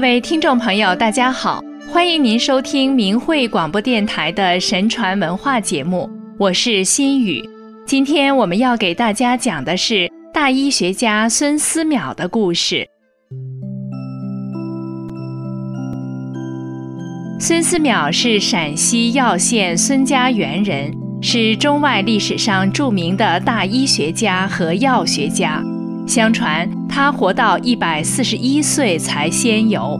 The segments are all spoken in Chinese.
各位听众朋友，大家好，欢迎您收听明慧广播电台的神传文化节目，我是心雨。今天我们要给大家讲的是大医学家孙思邈的故事。孙思邈是陕西耀县孙家园人，是中外历史上著名的大医学家和药学家。相传他活到一百四十一岁才仙游。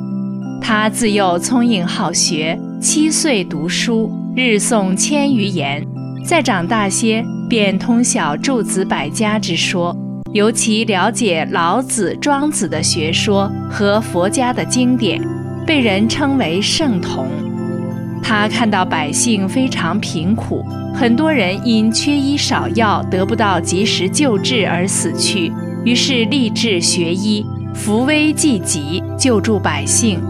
他自幼聪颖好学，七岁读书，日诵千余言。再长大些，便通晓诸子百家之说，尤其了解老子、庄子的学说和佛家的经典，被人称为圣童。他看到百姓非常贫苦，很多人因缺医少药，得不到及时救治而死去。于是立志学医，扶危济急，救助百姓。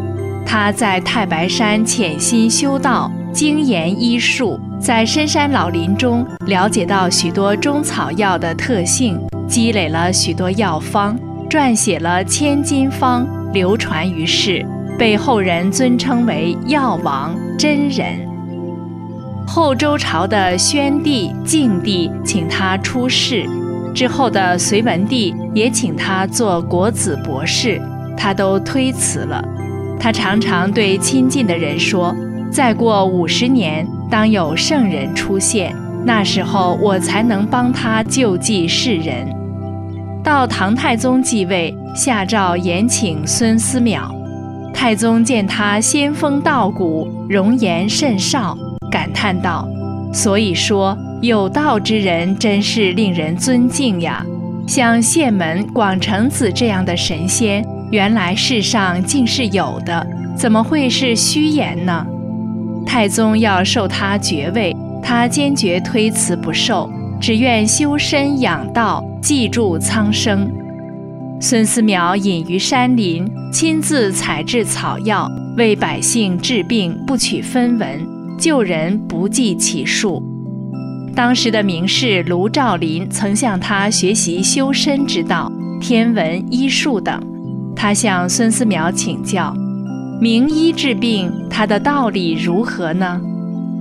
他在太白山潜心修道，精研医术，在深山老林中了解到许多中草药的特性，积累了许多药方，撰写了《千金方》，流传于世，被后人尊称为药王真人。后周朝的宣帝、晋帝请他出仕。之后的隋文帝也请他做国子博士，他都推辞了。他常常对亲近的人说：“再过五十年，当有圣人出现，那时候我才能帮他救济世人。”到唐太宗继位，下诏延请孙思邈。太宗见他仙风道骨，容颜甚少，感叹道：“所以说。”有道之人真是令人尊敬呀！像谢门、广成子这样的神仙，原来世上竟是有的，怎么会是虚言呢？太宗要授他爵位，他坚决推辞不受，只愿修身养道，记住苍生。孙思邈隐于山林，亲自采制草药，为百姓治病，不取分文，救人不计其数。当时的名士卢照邻曾向他学习修身之道、天文、医术等。他向孙思邈请教：名医治病，他的道理如何呢？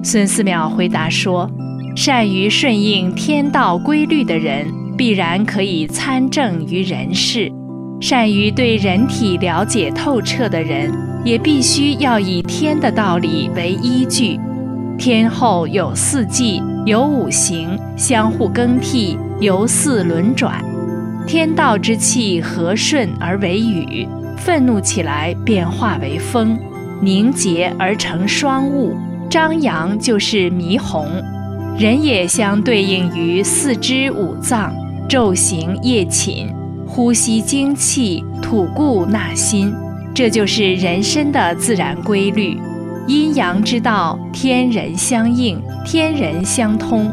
孙思邈回答说：善于顺应天道规律的人，必然可以参政于人世；善于对人体了解透彻的人，也必须要以天的道理为依据。天后有四季。有五行相互更替，由四轮转，天道之气和顺而为雨，愤怒起来便化为风，凝结而成霜雾，张扬就是霓虹。人也相对应于四肢五脏，昼行夜寝，呼吸精气，吐故纳新，这就是人身的自然规律。阴阳之道，天人相应，天人相通。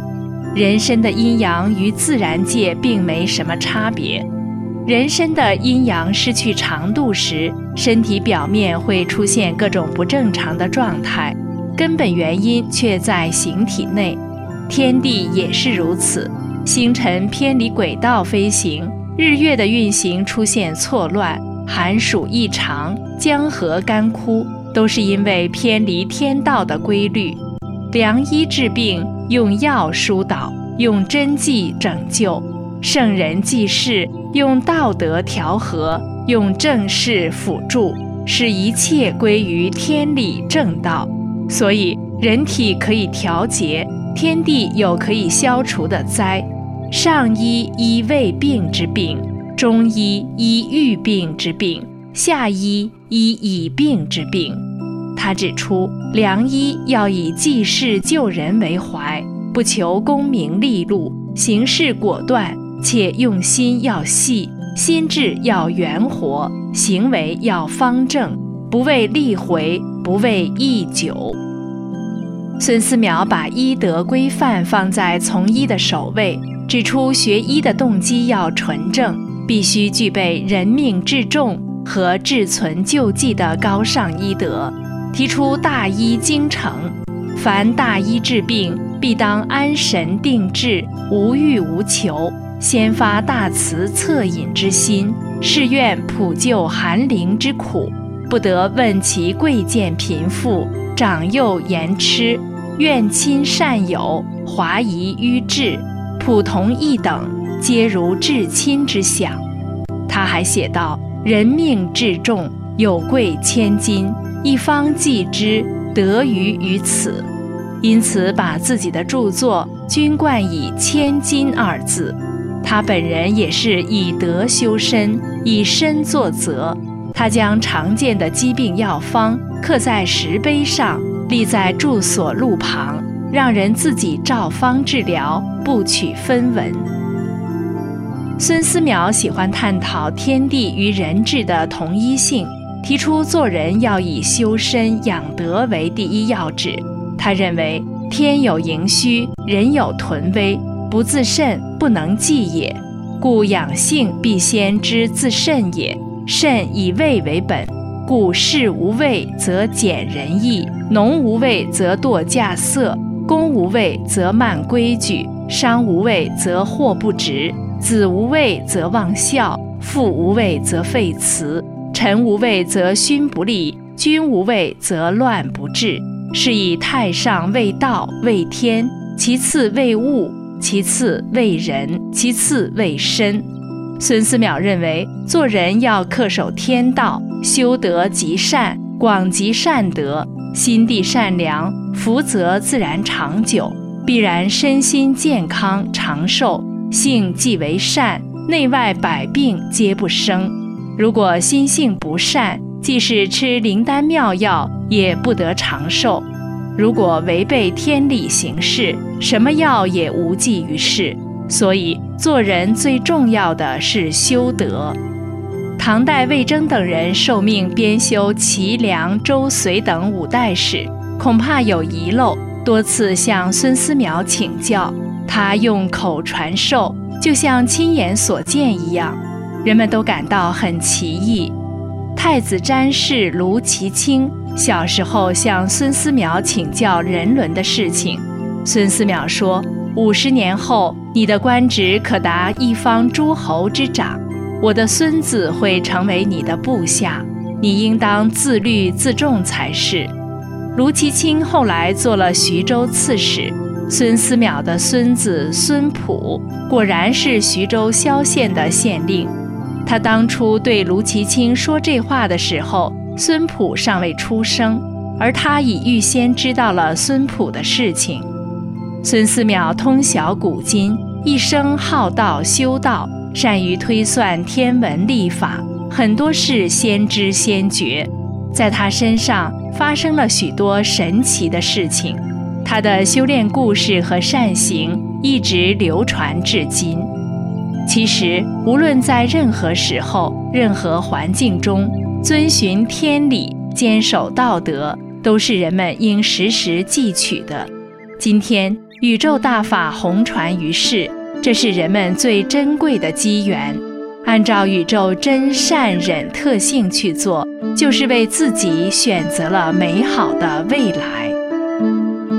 人身的阴阳与自然界并没什么差别。人身的阴阳失去长度时，身体表面会出现各种不正常的状态，根本原因却在形体内。天地也是如此，星辰偏离轨道飞行，日月的运行出现错乱，寒暑异常，江河干枯。都是因为偏离天道的规律。良医治病，用药疏导，用针剂拯救；圣人济世，用道德调和，用正事辅助，使一切归于天理正道。所以，人体可以调节，天地有可以消除的灾。上医医未病之病，中医医愈病之病，下医医已病之病。他指出，良医要以济世救人为怀，不求功名利禄，行事果断，且用心要细，心智要圆活，行为要方正，不为利回，不为益久。孙思邈把医德规范放在从医的首位，指出学医的动机要纯正，必须具备人命至重和至存救济的高尚医德。提出大医精诚，凡大医治病，必当安神定志，无欲无求，先发大慈恻隐之心，誓愿普救寒灵之苦，不得问其贵贱贫富、长幼言痴、怨亲善友、华夷愚智、普同一等，皆如至亲之想。他还写道：“人命至重，有贵千金，一方济之，得于于此。”因此，把自己的著作均冠以“千金”二字。他本人也是以德修身，以身作则。他将常见的疾病药方刻在石碑上，立在住所路旁，让人自己照方治疗，不取分文。孙思邈喜欢探讨天地与人治的同一性，提出做人要以修身养德为第一要旨。他认为天有盈虚，人有屯威，不自慎不能济也。故养性必先知自慎也。慎以味为本，故事无味则俭仁义，农无味则惰稼色，工无味则慢规矩，商无味则货不值。子无味则忘孝，父无味则废慈，臣无位则勋不立，君无位则乱不治。是以太上为道为天，其次为物，其次为人，其次为身。孙思邈认为，做人要恪守天道，修德积善，广积善德，心地善良，福泽自然长久，必然身心健康长寿。性即为善，内外百病皆不生。如果心性不善，即使吃灵丹妙药，也不得长寿。如果违背天理行事，什么药也无济于事。所以，做人最重要的是修德。唐代魏征等人受命编修齐梁周隋等五代史，恐怕有遗漏，多次向孙思邈请教。他用口传授，就像亲眼所见一样，人们都感到很奇异。太子詹事卢其清小时候向孙思邈请教人伦的事情，孙思邈说：“五十年后，你的官职可达一方诸侯之长，我的孙子会成为你的部下，你应当自律自重才是。”卢其清后来做了徐州刺史。孙思邈的孙子孙普果然是徐州萧县的县令。他当初对卢其清说这话的时候，孙普尚未出生，而他已预先知道了孙普的事情。孙思邈通晓古今，一生好道修道，善于推算天文历法，很多事先知先觉，在他身上发生了许多神奇的事情。他的修炼故事和善行一直流传至今。其实，无论在任何时候、任何环境中，遵循天理、坚守道德，都是人们应时时记取的。今天，宇宙大法红传于世，这是人们最珍贵的机缘。按照宇宙真善忍特性去做，就是为自己选择了美好的未来。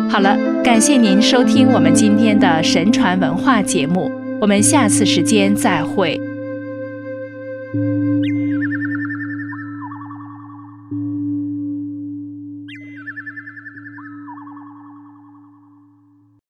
好了，感谢您收听我们今天的神传文化节目，我们下次时间再会。